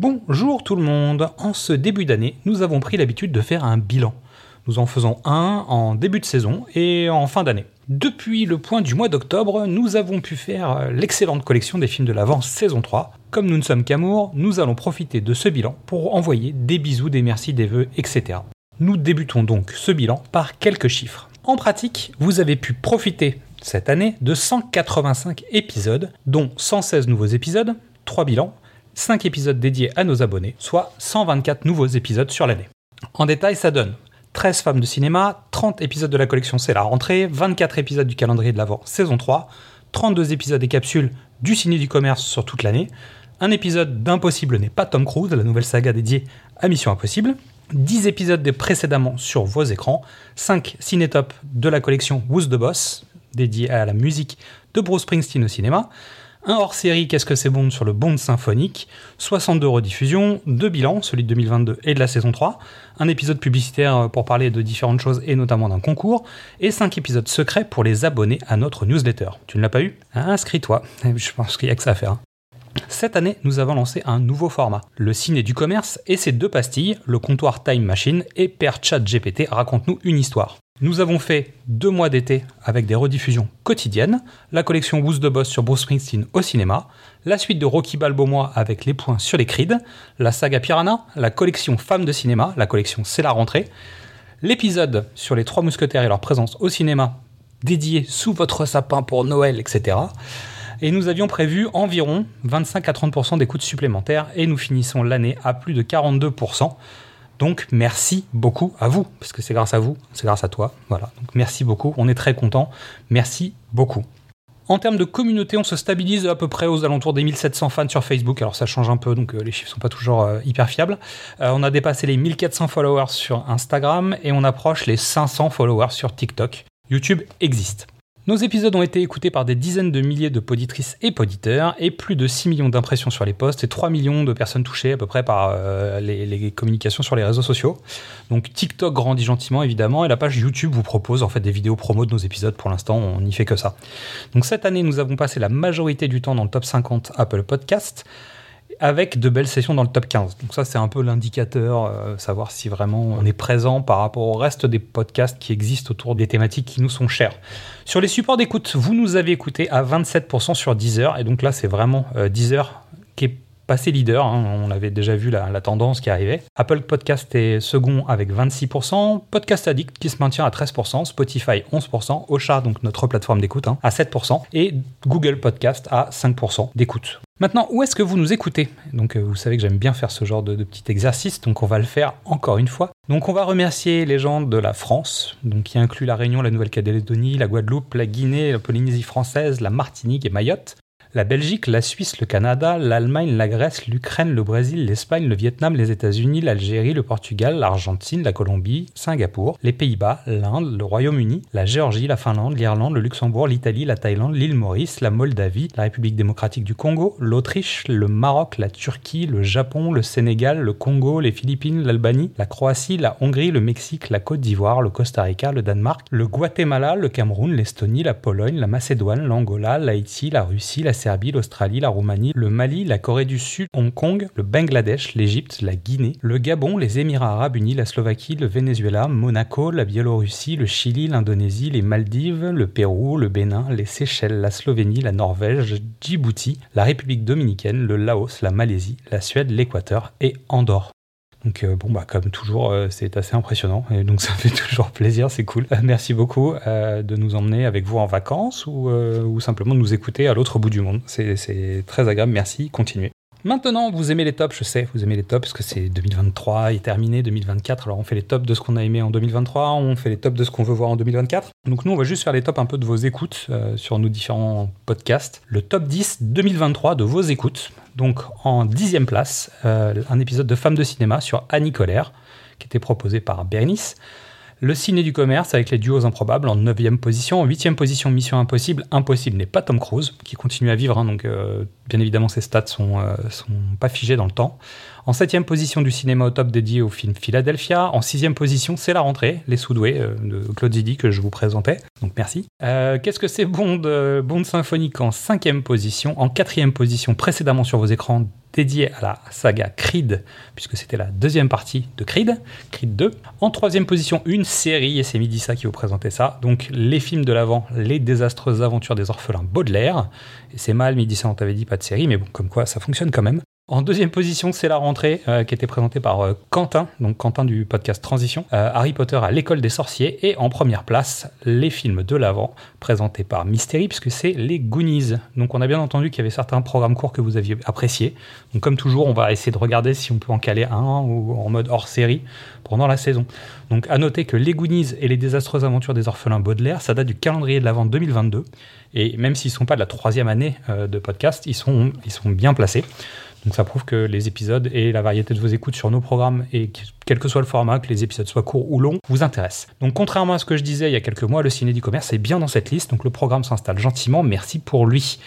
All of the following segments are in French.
Bonjour tout le monde, en ce début d'année, nous avons pris l'habitude de faire un bilan. Nous en faisons un en début de saison et en fin d'année. Depuis le point du mois d'octobre, nous avons pu faire l'excellente collection des films de l'avant saison 3. Comme nous ne sommes qu'amour, nous allons profiter de ce bilan pour envoyer des bisous, des merci, des vœux, etc. Nous débutons donc ce bilan par quelques chiffres. En pratique, vous avez pu profiter cette année de 185 épisodes, dont 116 nouveaux épisodes, 3 bilans, 5 épisodes dédiés à nos abonnés, soit 124 nouveaux épisodes sur l'année. En détail, ça donne 13 femmes de cinéma, 30 épisodes de la collection C'est la rentrée, 24 épisodes du calendrier de l'Avent saison 3, 32 épisodes et capsules du ciné du commerce sur toute l'année, un épisode d'Impossible n'est pas Tom Cruise, la nouvelle saga dédiée à Mission Impossible, 10 épisodes des précédemment sur vos écrans, 5 cinétop de la collection Who's the Boss, dédié à la musique de Bruce Springsteen au cinéma, un hors-série Qu'est-ce que c'est Bond sur le Bond symphonique, 62 rediffusions, deux bilans, celui de 2022 et de la saison 3, un épisode publicitaire pour parler de différentes choses et notamment d'un concours, et 5 épisodes secrets pour les abonnés à notre newsletter. Tu ne l'as pas eu? Inscris-toi, je pense qu'il n'y a que ça à faire. Hein. Cette année, nous avons lancé un nouveau format, le ciné du commerce et ses deux pastilles, le comptoir Time Machine et Père Chat GPT raconte-nous une histoire. Nous avons fait deux mois d'été avec des rediffusions quotidiennes, la collection Who's de Boss sur Bruce Springsteen au cinéma, la suite de Rocky Balboa avec les points sur les crides, la saga Piranha, la collection Femmes de cinéma, la collection C'est la rentrée, l'épisode sur les trois mousquetaires et leur présence au cinéma dédié sous votre sapin pour Noël, etc. Et nous avions prévu environ 25 à 30% d'écoutes supplémentaires et nous finissons l'année à plus de 42%. Donc merci beaucoup à vous, parce que c'est grâce à vous, c'est grâce à toi. Voilà. Donc merci beaucoup, on est très content. Merci beaucoup. En termes de communauté, on se stabilise à peu près aux alentours des 1700 fans sur Facebook. Alors ça change un peu, donc euh, les chiffres sont pas toujours euh, hyper fiables. Euh, on a dépassé les 1400 followers sur Instagram et on approche les 500 followers sur TikTok. YouTube existe. Nos épisodes ont été écoutés par des dizaines de milliers de poditrices et poditeurs et plus de 6 millions d'impressions sur les posts et 3 millions de personnes touchées à peu près par euh, les, communications sur les réseaux sociaux. Donc TikTok grandit gentiment évidemment et la page YouTube vous propose en fait des vidéos promo de nos épisodes. Pour l'instant, on n'y fait que ça. Donc cette année, nous avons passé la majorité du temps dans le top 50 Apple Podcast avec de belles sessions dans le top 15. Donc ça, c'est un peu l'indicateur, euh, savoir si vraiment on est présent par rapport au reste des podcasts qui existent autour des thématiques qui nous sont chères. Sur les supports d'écoute, vous nous avez écouté à 27% sur Deezer, et donc là, c'est vraiment euh, Deezer qui est passé leader, hein. on avait déjà vu la, tendance qui arrivait. Apple Podcast est second avec 26%, Podcast Addict qui se maintient à 13%, Spotify 11%, Ocha, donc notre plateforme d'écoute, hein, à 7%, et Google Podcast à 5% d'écoute. Maintenant, où est-ce que vous nous écoutez? Donc, euh, vous savez que j'aime bien faire ce genre de, petit exercice, donc on va le faire encore une fois. Donc, on va remercier les gens de la France, qui inclut la Réunion, la Nouvelle-Calédonie, la Guadeloupe, la Guinée, la Polynésie française, la Martinique et Mayotte la Belgique, la Suisse, le Canada, l'Allemagne, la Grèce, l'Ukraine, le Brésil, l'Espagne, le Vietnam, les États-Unis, l'Algérie, le Portugal, l'Argentine, la Colombie, Singapour, les Pays-Bas, l'Inde, le Royaume-Uni, la Géorgie, la Finlande, l'Irlande, le Luxembourg, l'Italie, la Thaïlande, l'île Maurice, la Moldavie, la République démocratique du Congo, l'Autriche, le Maroc, la Turquie, le Japon, le Sénégal, le Congo, les Philippines, l'Albanie, la Croatie, la Hongrie, le Mexique, la Côte d'Ivoire, le Costa Rica, le Danemark, le Guatemala, le Cameroun, l'Estonie, la Pologne, la Macédoine, l'Angola, l'Haïti, la Russie, la Serbie, l'Australie, la Roumanie, le Mali, la Corée du Sud, Hong Kong, le Bangladesh, l'Égypte, la Guinée, le Gabon, les Émirats arabes unis, la Slovaquie, le Venezuela, Monaco, la Biélorussie, le Chili, l'Indonésie, les Maldives, le Pérou, le Bénin, les Seychelles, la Slovénie, la Norvège, Djibouti, la République dominicaine, le Laos, la Malaisie, la Suède, l'Équateur et Andorre. Donc euh, bon bah comme toujours euh, c'est assez impressionnant et donc ça fait toujours plaisir, c'est cool. Euh, merci beaucoup de nous emmener avec vous en vacances ou, ou simplement de nous écouter à l'autre bout du monde. C'est très agréable, merci, continuez. Maintenant, vous aimez les tops, je sais, vous aimez les tops parce que c'est 2023 est terminé, 2024. Alors on fait les tops de ce qu'on a aimé en 2023, on fait les tops de ce qu'on veut voir en 2024. Donc nous, on va juste faire les tops un peu de vos écoutes sur nos différents podcasts. Le top 10 2023 de vos écoutes. Donc en dixième place, euh, un épisode de Femmes de cinéma sur Annie Colère, qui était proposé par Bernice. Le ciné du commerce avec les duos improbables en 9 position. En 8 position, Mission Impossible. Impossible n'est pas Tom Cruise, qui continue à vivre, hein, donc euh, bien évidemment ses stats sont, euh, sont pas figés dans le temps. En 7 position du cinéma au top dédié au film Philadelphia. En 6 position, c'est la rentrée, Les Soudoués euh, de Claude Zidi que je vous présentais, donc merci. Qu'est-ce que c'est Bond, Bond Symphonique en 5 position? En 4 position, précédemment sur vos écrans, dédié à la saga Creed, puisque c'était la deuxième partie de Creed, Creed 2. En troisième position, une série, et c'est Midissa qui vous présentait ça, donc les films de l'avant, Les désastreuses aventures des orphelins Baudelaire. Et c'est mal, Midissa, on t'avait dit pas de série, mais bon, comme quoi ça fonctionne quand même. En deuxième position, c'est la rentrée euh, qui était présentée par euh, Quentin, donc Quentin du podcast Transition, euh, Harry Potter à l'école des sorciers, et en première place, les films de l'avant, présentés par Mystery, puisque c'est les Goonies. Donc on a bien entendu qu'il y avait certains programmes courts que vous aviez appréciés. Donc comme toujours, on va essayer de regarder si on peut en caler un ou en mode hors série pendant la saison. Donc à noter que les Goonies et les désastreuses aventures des orphelins Baudelaire, ça date du calendrier de l'avant 2022. Et même s'ils ne sont pas de la troisième année de podcast, ils sont, ils sont bien placés. Donc ça prouve que les épisodes et la variété de vos écoutes sur nos programmes, et quel que soit le format, que les épisodes soient courts ou longs, vous intéressent. Donc contrairement à ce que je disais il y a quelques mois, le ciné du commerce est bien dans cette liste, donc le programme s'installe gentiment, merci pour lui.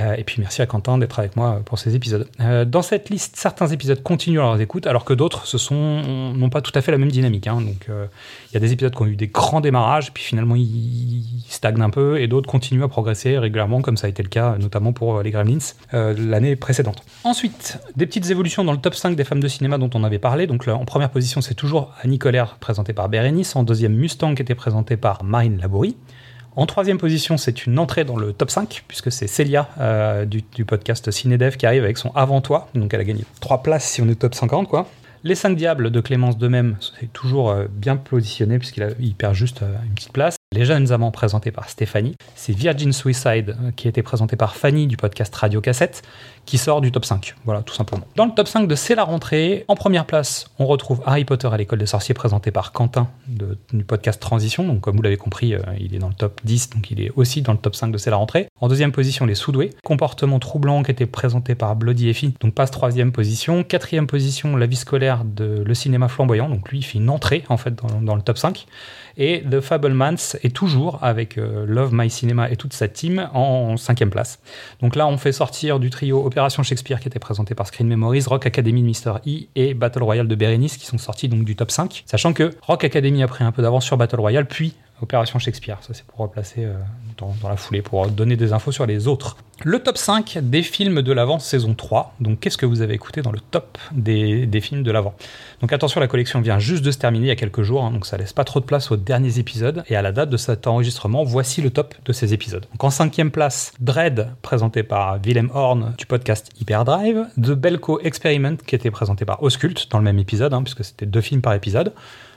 Euh, et puis merci à Quentin d'être avec moi pour ces épisodes. Euh, dans cette liste, certains épisodes continuent leurs écoutes, alors que d'autres n'ont pas tout à fait la même dynamique. Hein. Donc euh, il y a des épisodes qui ont eu des grands démarrages, puis finalement ils stagnent un peu, et d'autres continuent à progresser régulièrement, comme ça a été le cas notamment pour les Gremlins l'année précédente. Ensuite, des petites évolutions dans le top 5 des femmes de cinéma dont on avait parlé. Donc en première position, c'est toujours Annie Colère présentée par Bérénice. En deuxième, Mustang qui était présentée par Marine Labourie. En troisième position, c'est une entrée dans le top 5, puisque c'est Célia euh, du, podcast Cinedev qui arrive avec son Avant toi. Donc elle a gagné trois places si on est top 50, quoi. Les 5 Diables de Clémence de même, c'est toujours euh, bien positionné puisqu'il perd juste euh, une petite place. Les jeunes amants présentés par Stéphanie. C'est Virgin Suicide qui a été présenté par Fanny du podcast Radio Cassette qui sort du top 5. Voilà, tout simplement. Dans le top 5 de C'est la rentrée, en première place, on retrouve Harry Potter à l'école des sorciers présenté par Quentin du podcast Transition. Donc, comme vous l'avez compris, euh, il est dans le top 10, donc il est aussi dans le top 5 de C'est la rentrée. En deuxième position, Les Soudoués. Comportement troublant qui était présenté par Bloody Effie, donc passe troisième position. Quatrième position, La vie scolaire de Le cinéma flamboyant. Donc, lui, il fait une entrée, en fait, dans, le top 5. Et The Fablemans est toujours avec euh, Love My Cinema et toute sa team en cinquième place. Donc là, on fait sortir du trio Shakespeare qui était présenté par Screen Memories, Rock Academy de Mr. E et Battle Royale de Berenice qui sont sortis donc du top 5. Sachant que Rock Academy a pris un peu d'avance sur Battle Royale, puis Opération Shakespeare. Ça, c'est pour replacer euh, dans, la foulée, pour donner des infos sur les autres. Le top 5 des films de l'avant saison 3. Donc, qu'est-ce que vous avez écouté dans le top des, des films de l'avant? Donc, attention, la collection vient juste de se terminer il y a quelques jours, hein, donc ça laisse pas trop de place aux derniers épisodes. Et à la date de cet enregistrement, voici le top de ces épisodes. Donc, en cinquième place, Dread, présenté par Willem Horn du podcast Hyperdrive. The Belko Experiment, qui était présenté par Oscult dans le même épisode, hein, puisque c'était deux films par épisode.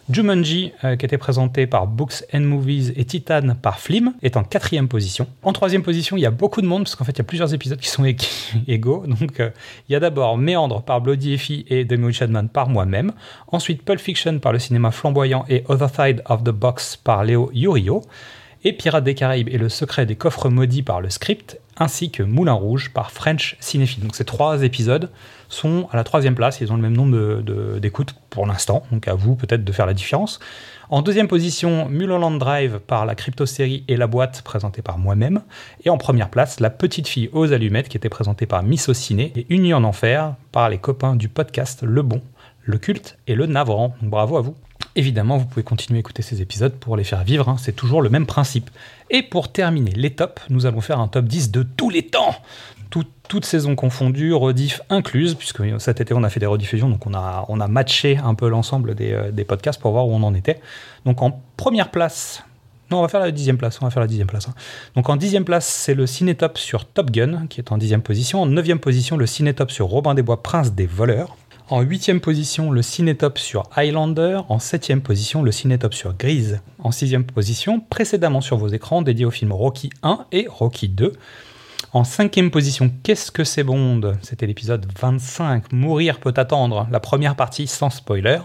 Jumanji, euh, qui était présenté par Books and Movies et Titan par Flim, est en quatrième position. En troisième position, il y a beaucoup de monde, parce qu'en fait, il y a plusieurs épisodes qui sont égaux. Donc, euh, il y a d'abord Méandre par Bloody Effie et Demi Chadman par moi-même. Ensuite, Pulp Fiction par le cinéma flamboyant et Other Side of the Box par Léo Yurio et Pirates des Caraïbes et le secret des coffres maudits par le script, ainsi que Moulin Rouge par French Cinéphile. Donc ces trois épisodes sont à la troisième place, ils ont le même nombre d'écoutes pour l'instant, donc à vous peut-être de faire la différence. En deuxième position, Mulholland Drive par la crypto-série et la boîte présentée par moi-même. Et en première place, La petite fille aux allumettes qui était présentée par Miss au Ciné et Unie en enfer par les copains du podcast Le Bon, Le Culte et Le Navrant. Bravo à vous. Évidemment, vous pouvez continuer à écouter ces épisodes pour les faire vivre, hein. c'est toujours le même principe. Et pour terminer les tops, nous allons faire un top 10 de tous les temps toutes saisons confondues, rediff incluses, puisque cet été on a fait des rediffusions, donc on a, on a matché un peu l'ensemble des, euh, des, podcasts pour voir où on en était. Donc en première place, non, on va faire la dixième place, on va faire la dixième place. Hein. Donc en dixième place, c'est le Cinétop sur Top Gun, qui est en dixième position. En neuvième position, le Cinétop sur Robin des Bois, Prince des voleurs. En huitième position, le Cinétop sur Highlander. En septième position, le Cinétop sur Grise. En sixième position, précédemment sur vos écrans, dédié au film Rocky 1 et Rocky 2. En cinquième position, Qu'est-ce que c'est Bond? C'était l'épisode 25, Mourir peut attendre, la première partie sans spoiler.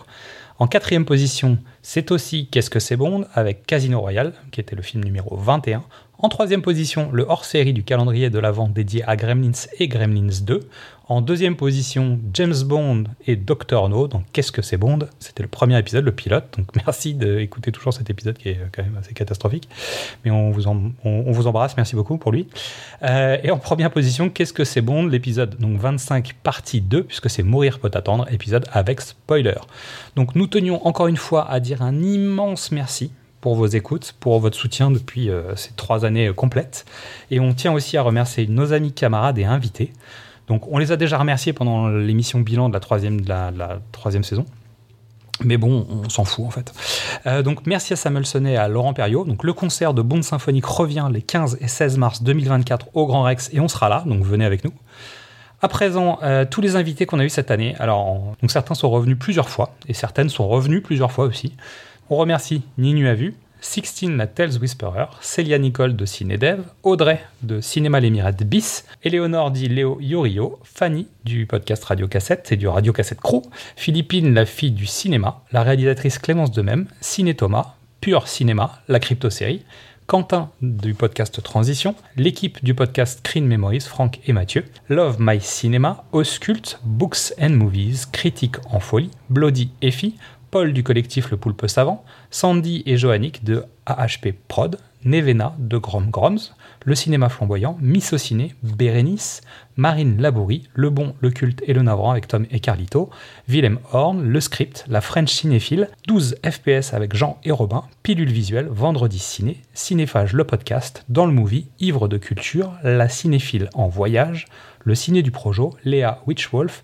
En quatrième position, c'est aussi Qu'est-ce que c'est Bond avec Casino Royale, qui était le film numéro 21. En troisième position, le hors-série du calendrier de l'avant dédié à Gremlins et Gremlins 2. En deuxième position, James Bond et Dr. No. Donc, qu'est-ce que c'est Bond C'était le premier épisode, le pilote. Donc, merci d'écouter toujours cet épisode qui est quand même assez catastrophique. Mais on vous, on, vous embrasse. Merci beaucoup pour lui. Euh, et en première position, qu'est-ce que c'est Bond L'épisode donc 25, partie 2, puisque c'est Mourir peut attendre, épisode avec spoiler. Donc, nous tenions encore une fois à dire un immense merci pour vos écoutes, pour votre soutien depuis euh, ces trois années complètes. Et on tient aussi à remercier nos amis, camarades et invités. Donc on les a déjà remerciés pendant l'émission bilan de la troisième, de la, troisième saison. Mais bon, on s'en fout en fait. Euh, donc merci à Samuel Sonnet et à Laurent Perriot. Donc le concert de Bond Symphonique revient les 15 et 16 mars 2024 au Grand Rex et on sera là, donc venez avec nous. À présent, euh, tous les invités qu'on a eu cette année, alors certains sont revenus plusieurs fois et certaines sont revenues plusieurs fois aussi. On remercie Ninu Avu, Sixtine la Tales Whisperer, Célia Nicole de Cinédev, Audrey de Cinéma l'Émirate Bis, Éléonore dit Léo Yorio, Fanny du podcast Radio Cassette et du Radio Cassette Crew, Philippine la fille du cinéma, la réalisatrice Clémence de Même, Ciné Thomas, Pure Cinéma, la crypto-série, Quentin du podcast Transition, l'équipe du podcast Screen Memories, Franck et Mathieu, Love My Cinema, Auscult, Books and Movies, Critique en folie, Bloody Effie, Paul du collectif Le Poulpe Savant, Sandy et Joannick de AHP Prod, Nevena de Grom Groms, Le Cinéma Flamboyant, Missociné, Bérénice, Marine Labourie, Le Bon, Le Culte et Le Navrant avec Tom et Carlito, Willem Horn, Le Script, La French Cinéphile, 12 FPS avec Jean et Robin, Pilule Visuelle, Vendredi Ciné, Cinéphage le podcast, Dans le Movie, Ivre de Culture, La Cinéphile en Voyage, Le Ciné du Projo, Léa Witchwolf,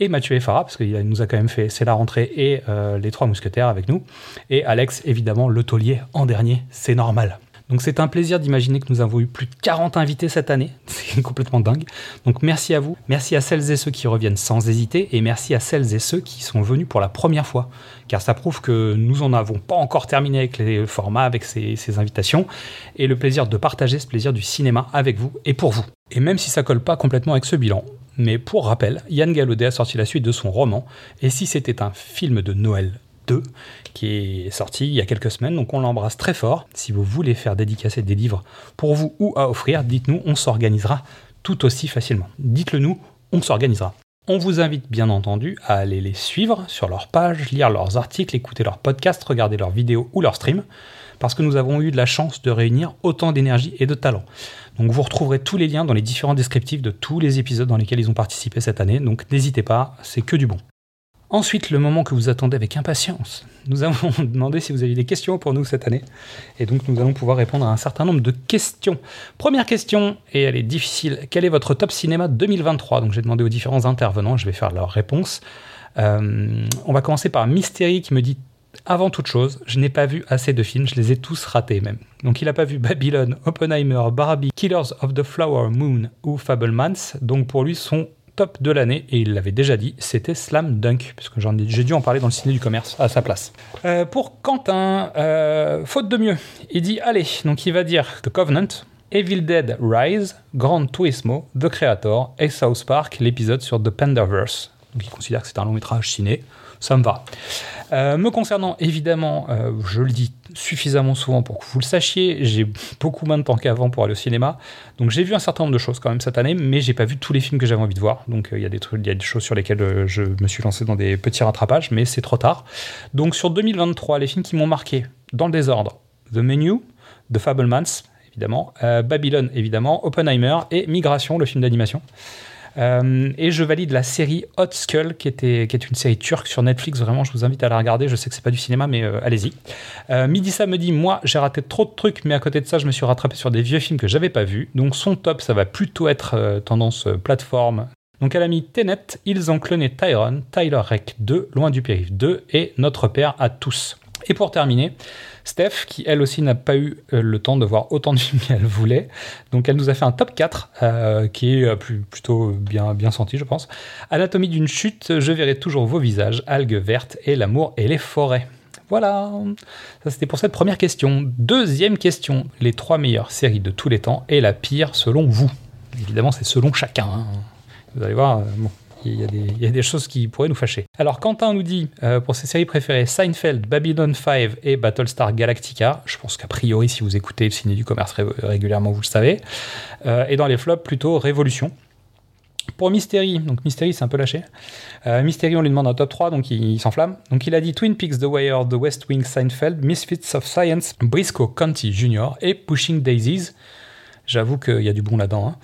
et Mathieu Efara, parce qu'il nous a quand même fait C'est la rentrée et euh, Les Trois Mousquetaires avec nous. Et Alex, évidemment, le taulier en dernier, c'est normal. Donc c'est un plaisir d'imaginer que nous avons eu plus de 40 invités cette année. C'est complètement dingue. Donc merci à vous. Merci à celles et ceux qui reviennent sans hésiter. Et merci à celles et ceux qui sont venus pour la première fois. Car ça prouve que nous n'en avons pas encore terminé avec les formats, avec ces, ces invitations. Et le plaisir de partager ce plaisir du cinéma avec vous et pour vous. Et même si ça colle pas complètement avec ce bilan, mais pour rappel, Yann Gallaudet a sorti la suite de son roman, Et si c'était un film de Noël? 2, qui est sorti il y a quelques semaines, donc on l'embrasse très fort. Si vous voulez faire dédicacer des livres pour vous ou à offrir, dites-nous, on s'organisera tout aussi facilement. Dites-le nous, on s'organisera. On vous invite bien entendu à aller les suivre sur leur page, lire leurs articles, écouter leurs podcasts, regarder leurs vidéos ou leurs streams, parce que nous avons eu de la chance de réunir autant d'énergie et de talent. Donc vous retrouverez tous les liens dans les différents descriptifs de tous les épisodes dans lesquels ils ont participé cette année, donc n'hésitez pas, c'est que du bon. Ensuite, le moment que vous attendez avec impatience. Nous avons demandé si vous aviez des questions pour nous cette année. Et donc, nous allons pouvoir répondre à un certain nombre de questions. Première question, et elle est difficile. Quel est votre top cinéma 2023 Donc, j'ai demandé aux différents intervenants, je vais faire leur réponse. Euh, on va commencer par Mystery qui me dit avant toute chose, je n'ai pas vu assez de films, je les ai tous ratés même. Donc il n'a pas vu Babylon, Oppenheimer, Barbie, Killers of the Flower Moon ou Fablemans. Donc pour lui, son de l'année, et il l'avait déjà dit, c'était Slam Dunk, puisque j'ai dû en parler dans le ciné du commerce à sa place. Euh, pour Quentin, euh, faute de mieux, il dit allez, donc il va dire The Covenant, Evil Dead Rise, Grand Turismo, The Creator et South Park, l'épisode sur The Penderverse. Donc il considère que c'est un long métrage ciné ça me va. Euh, me concernant, évidemment, euh, je le dis suffisamment souvent pour que vous le sachiez, j'ai beaucoup moins de temps qu'avant pour aller au cinéma, donc j'ai vu un certain nombre de choses quand même cette année, mais j'ai pas vu tous les films que j'avais envie de voir, donc euh, il y a des il y a des choses sur lesquelles je me suis lancé dans des petits rattrapages, mais c'est trop tard. Donc sur 2023, les films qui m'ont marqué dans le désordre, The Menu, The Fablemans, évidemment, Babylon, évidemment, Oppenheimer et Migration, le film d'animation. Euh, et je valide la série Hot Skull, qui, est une série turque sur Netflix. Vraiment, je vous invite à la regarder. Je sais que c'est pas du cinéma, mais euh, allez-y. Euh, Midi Samedi, moi, j'ai raté trop de trucs, mais à côté de ça, je me suis rattrapé sur des vieux films que j'avais pas vus. Donc son top, ça va plutôt être tendance plateforme. Donc elle a mis Ils ont cloné Tyrone, Tyler Rec 2, Loin du périph' 2 et Notre Père à tous. Et pour terminer, Steph, qui elle aussi n'a pas eu euh, le temps de voir autant de films qu'elle voulait. Donc elle nous a fait un top 4, euh, qui est euh, plutôt bien, bien senti, je pense. Anatomie d'une chute, je verrai toujours vos visages, algues vertes et l'amour et les forêts. Voilà, ça c'était pour cette première question. Deuxième question, les trois meilleures séries de tous les temps et la pire selon vous. Évidemment, c'est selon chacun. Hein. Vous allez voir, bon, il y, a des, choses qui pourraient nous fâcher. Alors Quentin nous dit, euh, pour ses séries préférées, Seinfeld, Babylon 5 et Battlestar Galactica. Je pense qu'a priori, si vous écoutez le ciné du commerce régulièrement, vous le savez. Euh, et dans les flops, plutôt Révolution. Pour Mystery, donc Mystery c'est un peu lâché. Euh, Mystery, on lui demande un top 3, donc il, s'enflamme. Donc il a dit Twin Peaks, The Wire, The West Wing, Seinfeld, Misfits of Science, Briscoe County Jr. et Pushing Daisies. J'avoue qu'il y a du bon là-dedans. hein.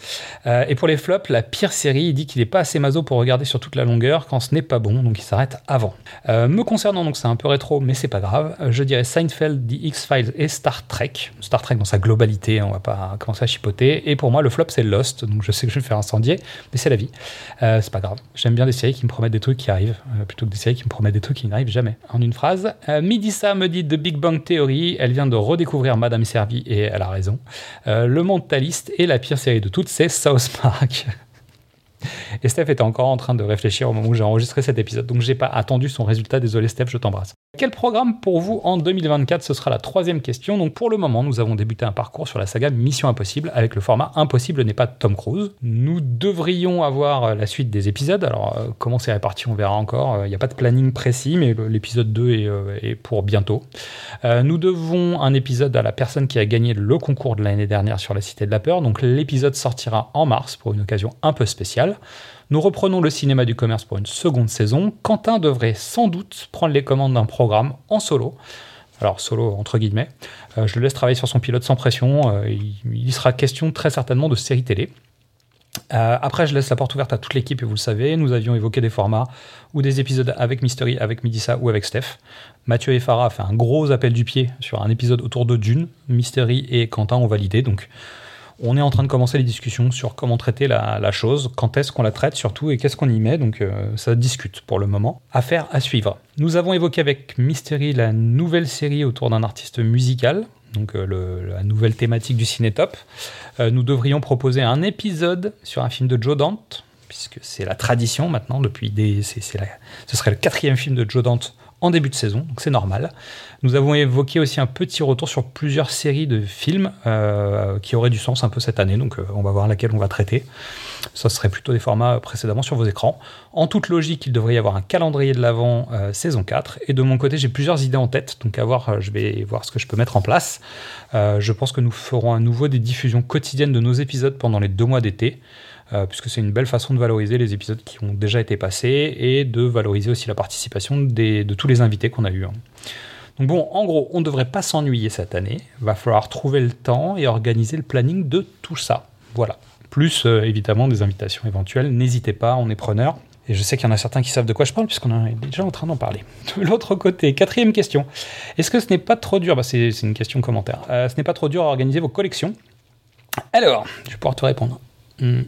Euh, et pour les flops, la pire série, il dit qu'il n'est pas assez maso pour regarder sur toute la longueur quand ce n'est pas bon, donc il s'arrête avant. Euh, me concernant, donc c'est un peu rétro, mais c'est pas grave. Euh, Je dirais Seinfeld, The X-Files et Star Trek. Star Trek dans sa globalité, on va pas commencer à chipoter. Et pour moi, le flop, c'est Lost, donc je sais que je vais me faire incendier, mais c'est la vie. Euh, c'est pas grave. J'aime bien des séries qui me promettent des trucs qui arrivent, plutôt que des séries qui me promettent des trucs qui n'arrivent jamais. En une phrase, euh, Midissa me dit The Big Bang Theory, elle vient de redécouvrir Madame Servi et elle a raison. Euh, et la pire série de toutes, c'est South Park. Et Steph était encore en train de réfléchir au moment où j'ai enregistré cet épisode, donc j'ai pas attendu son résultat. Désolé Steph, je t'embrasse. Quel programme pour vous en 2024 Ce sera la troisième question. Donc pour le moment, nous avons débuté un parcours sur la saga Mission Impossible avec le format Impossible n'est pas Tom Cruise. Nous devrions avoir la suite des épisodes. Alors euh, comment c'est réparti, on verra encore. Il n'y a pas de planning précis, mais l'épisode 2 est, euh, pour bientôt. Euh, nous devons un épisode à la personne qui a gagné le concours de l'année dernière sur la Cité de la Peur. Donc l'épisode sortira en mars pour une occasion un peu spéciale. Nous reprenons le cinéma du commerce pour une seconde saison. Quentin devrait sans doute prendre les commandes d'un programme en solo. Alors solo entre guillemets. Euh, je le laisse travailler sur son pilote sans pression. Euh, il, sera question très certainement de séries télé. Euh, après, je laisse la porte ouverte à toute l'équipe et vous le savez, nous avions évoqué des formats ou des épisodes avec Mystery, avec Midissa ou avec Steph. Mathieu et Farah a fait un gros appel du pied sur un épisode autour de Dune. Mystery et Quentin ont validé. Donc, on est en train de commencer les discussions sur comment traiter la, chose, quand est-ce qu'on la traite surtout et qu'est-ce qu'on y met. Donc, euh, ça discute pour le moment. Affaire à suivre. Nous avons évoqué avec Mystery la nouvelle série autour d'un artiste musical. Donc, euh, la nouvelle thématique du Cinétop. Euh, nous devrions proposer un épisode sur un film de Joe Dante, puisque c'est la tradition maintenant, depuis des. c'est la- ce serait le quatrième film de Joe Dante en début de saison, donc c'est normal. Nous avons évoqué aussi un petit retour sur plusieurs séries de films euh, qui auraient du sens un peu cette année, donc euh, on va voir laquelle on va traiter. Ça serait plutôt des formats précédemment sur vos écrans. En toute logique, il devrait y avoir un calendrier de l'avant euh, saison 4. Et de mon côté, j'ai plusieurs idées en tête. Donc à voir, euh, je vais voir ce que je peux mettre en place. Euh, je pense que nous ferons à nouveau des diffusions quotidiennes de nos épisodes pendant les deux mois d'été. Euh, puisque c'est une belle façon de valoriser les épisodes qui ont déjà été passés et de valoriser aussi la participation de tous les invités qu'on a eus. hein. Donc bon, en gros, on ne devrait pas s'ennuyer cette année. Va falloir trouver le temps et organiser le planning de tout ça. Voilà. Plus euh, évidemment des invitations éventuelles. N'hésitez pas, on est preneur. Et je sais qu'il y en a certains qui savent de quoi je parle, puisqu'on est déjà en train d'en parler. De l'autre côté, quatrième question. Est-ce que ce n'est pas trop dur? Bah, C'est c'est une question commentaire. Euh, ce n'est pas trop dur à organiser vos collections Alors, je vais pouvoir te répondre. Hmm.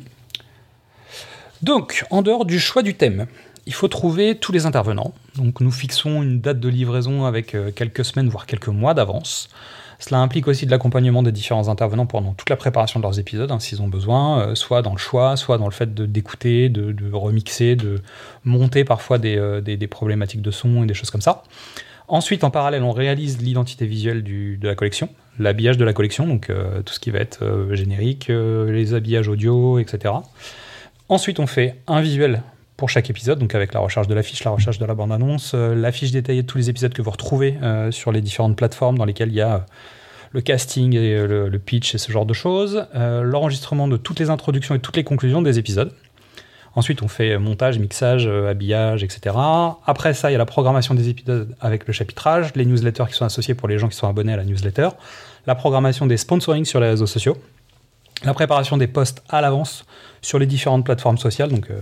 Donc, en dehors du choix du thème, il faut trouver tous les intervenants. Donc, nous fixons une date de livraison avec euh, quelques semaines, voire quelques mois d'avance. Cela implique aussi de l'accompagnement des différents intervenants pendant toute la préparation de leurs épisodes, hein, s'ils ont besoin, euh, soit dans le choix, soit dans le fait d'écouter, de, de remixer, de monter parfois des, euh, des- problématiques de son et des choses comme ça. Ensuite, en parallèle, on réalise l'identité visuelle de la collection, l'habillage de la collection, donc tout ce qui va être générique, les habillages audio, etc. Ensuite, on fait un visuel pour chaque épisode, donc avec la recherche de l'affiche, la recherche de la bande-annonce, euh, l'affiche détaillée de tous les épisodes que vous retrouvez euh, sur les différentes plateformes dans lesquelles il y a euh, le casting et euh, le, le pitch et ce genre de choses, l'enregistrement de toutes les introductions et toutes les conclusions des épisodes. Ensuite, on fait montage, mixage, habillage, etc. Après ça, il y a la programmation des épisodes avec le chapitrage, les newsletters qui sont associés pour les gens qui sont abonnés à la newsletter, la programmation des sponsoring sur les réseaux sociaux, la préparation des posts à l'avance sur les différentes plateformes sociales. Donc, euh,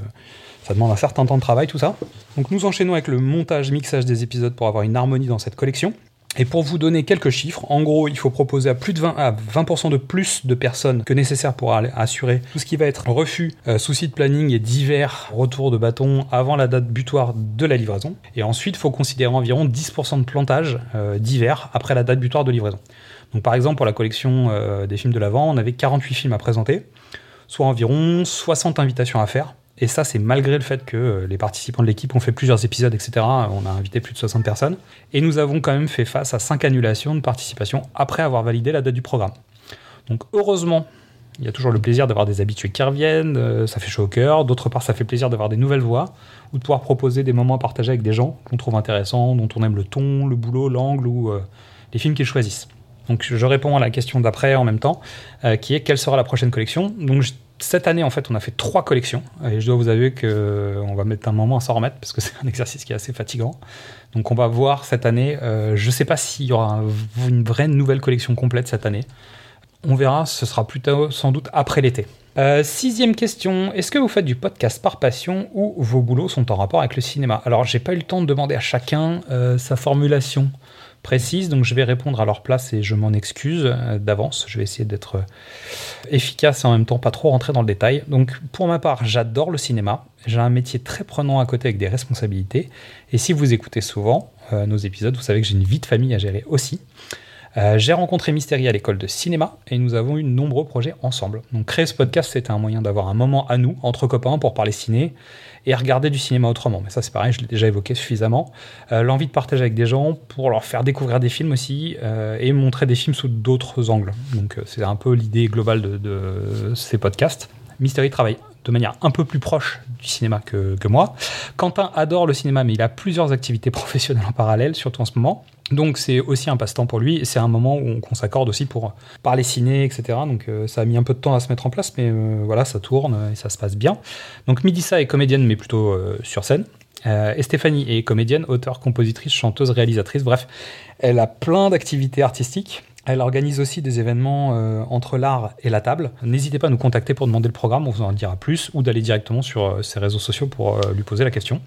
ça demande un certain temps de travail, tout ça. Donc, nous enchaînons avec le montage, mixage des épisodes pour avoir une harmonie dans cette collection. Et pour vous donner quelques chiffres, en gros, il faut proposer à plus de 20, à 20% de plus de personnes que nécessaire pour assurer tout ce qui va être refus, euh, souci de planning et divers retours de bâton avant la date butoir de la livraison. Et ensuite, il faut considérer environ 10% de plantage euh, divers après la date butoir de livraison. Donc par exemple, pour la collection euh, des films de l'avant, on avait 48 films à présenter, soit environ 60 invitations à faire. Et ça, c'est malgré le fait que euh, les participants de l'équipe ont fait plusieurs épisodes, etc. On a invité plus de 60 personnes. Et nous avons quand même fait face à 5 annulations de participation après avoir validé la date du programme. Donc heureusement, il y a toujours le plaisir d'avoir des habitués qui reviennent, euh, ça fait chaud au cœur. D'autre part, ça fait plaisir d'avoir des nouvelles voix ou de pouvoir proposer des moments à partager avec des gens qu'on trouve intéressants, dont on aime le ton, le boulot, l'angle ou les films qu'ils choisissent. Donc je réponds à la question d'après en même temps, euh, qui est quelle sera la prochaine collection. Donc cette année, en fait, on a fait trois collections, et je dois vous avouer qu'on va mettre un moment à s'en remettre, parce que c'est un exercice qui est assez fatigant. Donc on va voir cette année, euh, je ne sais pas s'il y aura un- une vraie nouvelle collection complète cette année. On verra, ce sera plutôt sans doute après l'été. Euh, sixième question, est-ce que vous faites du podcast par passion ou vos boulots sont en rapport avec le cinéma? Alors j'ai pas eu le temps de demander à chacun euh, sa formulation donc je vais répondre à leur place et je m'en excuse euh, d'avance. Je vais essayer d'être efficace et en même temps pas trop rentrer dans le détail. Donc pour ma part, j'adore le cinéma. J'ai un métier très prenant à côté avec des responsabilités. Et si vous écoutez souvent nos épisodes, vous savez que j'ai une vie de famille à gérer aussi. Euh, j'ai rencontré Mystery à l'école de cinéma et nous avons eu de nombreux projets ensemble. Donc créer ce podcast, c'était un moyen d'avoir un moment à nous, entre copains, pour parler ciné et regarder du cinéma autrement. Mais ça, c'est pareil, je l'ai déjà évoqué suffisamment. Euh, l'envie de partager avec des gens pour leur faire découvrir des films aussi euh, et montrer des films sous d'autres angles. Donc c'est un peu l'idée globale de, ces podcasts. Mystery travaille de manière un peu plus proche du cinéma que, moi. Quentin adore le cinéma, mais il a plusieurs activités professionnelles en parallèle, surtout en ce moment. Donc c'est aussi un passe-temps pour lui, c'est un moment où on s'accorde aussi pour parler ciné, etc. Donc euh, ça a mis un peu de temps à se mettre en place, mais euh, voilà, ça tourne et ça se passe bien. Donc Midissa est comédienne, mais plutôt euh, sur scène. et Stéphanie est comédienne, auteure, compositrice, chanteuse, réalisatrice, bref, elle a plein d'activités artistiques. Elle organise aussi des événements entre l'art et la table. N'hésitez pas à nous contacter pour demander le programme, on vous en dira plus, ou d'aller directement sur ses réseaux sociaux pour lui poser la question.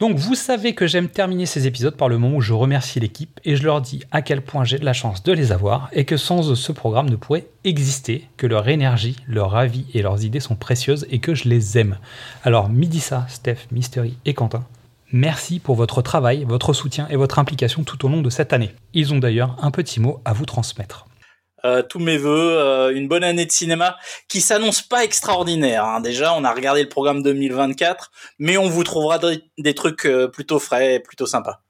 Donc vous savez que j'aime terminer ces épisodes par le moment où je remercie l'équipe et je leur dis à quel point j'ai de la chance de les avoir et que sans ce programme ne pourrait exister, que leur énergie, leur avis et leurs idées sont précieuses et que je les aime. Alors Midissa, Steph, Mystery et Quentin, merci pour votre travail, votre soutien et votre implication tout au long de cette année. Ils ont d'ailleurs un petit mot à vous transmettre. Euh, tous mes voeux, euh, une bonne année de cinéma qui s'annonce pas extraordinaire. Hein. Déjà, on a regardé le programme 2024, mais on vous trouvera des trucs euh, plutôt frais, plutôt sympas.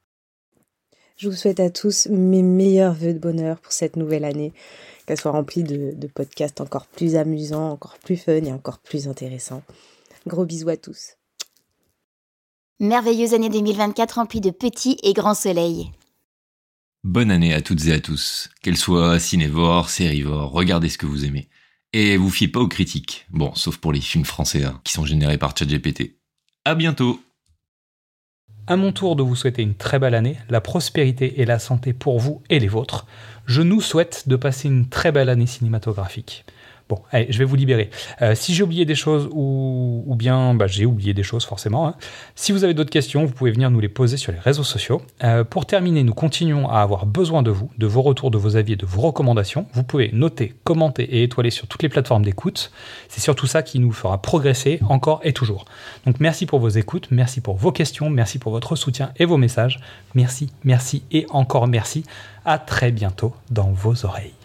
Je vous souhaite à tous mes meilleurs voeux de bonheur pour cette nouvelle année, qu'elle soit remplie de, de podcasts encore plus amusants, encore plus fun et encore plus intéressants. Gros bisous à tous. Merveilleuse année 2024 remplie de petits et grands soleils. Bonne année à toutes et à tous. Qu'elles soient cinévores, sérivores, regardez ce que vous aimez. Et vous fiez pas aux critiques. Bon, sauf pour les films français hein, qui sont générés par ChatGPT. À bientôt. À mon tour de vous souhaiter une très belle année, la prospérité et la santé pour vous et les vôtres. Je nous souhaite de passer une très belle année cinématographique. Bon, allez, je vais vous libérer. Euh, si j'ai oublié des choses ou, bien bah, j'ai oublié des choses forcément, hein. si vous avez d'autres questions, vous pouvez venir nous les poser sur les réseaux sociaux. Euh, pour terminer, nous continuons à avoir besoin de vous, de vos retours, de vos avis et de vos recommandations. Vous pouvez noter, commenter et étoiler sur toutes les plateformes d'écoute. C'est surtout ça qui nous fera progresser encore et toujours. Donc merci pour vos écoutes, merci pour vos questions, merci pour votre soutien et vos messages. Merci, merci et encore merci. À très bientôt dans vos oreilles.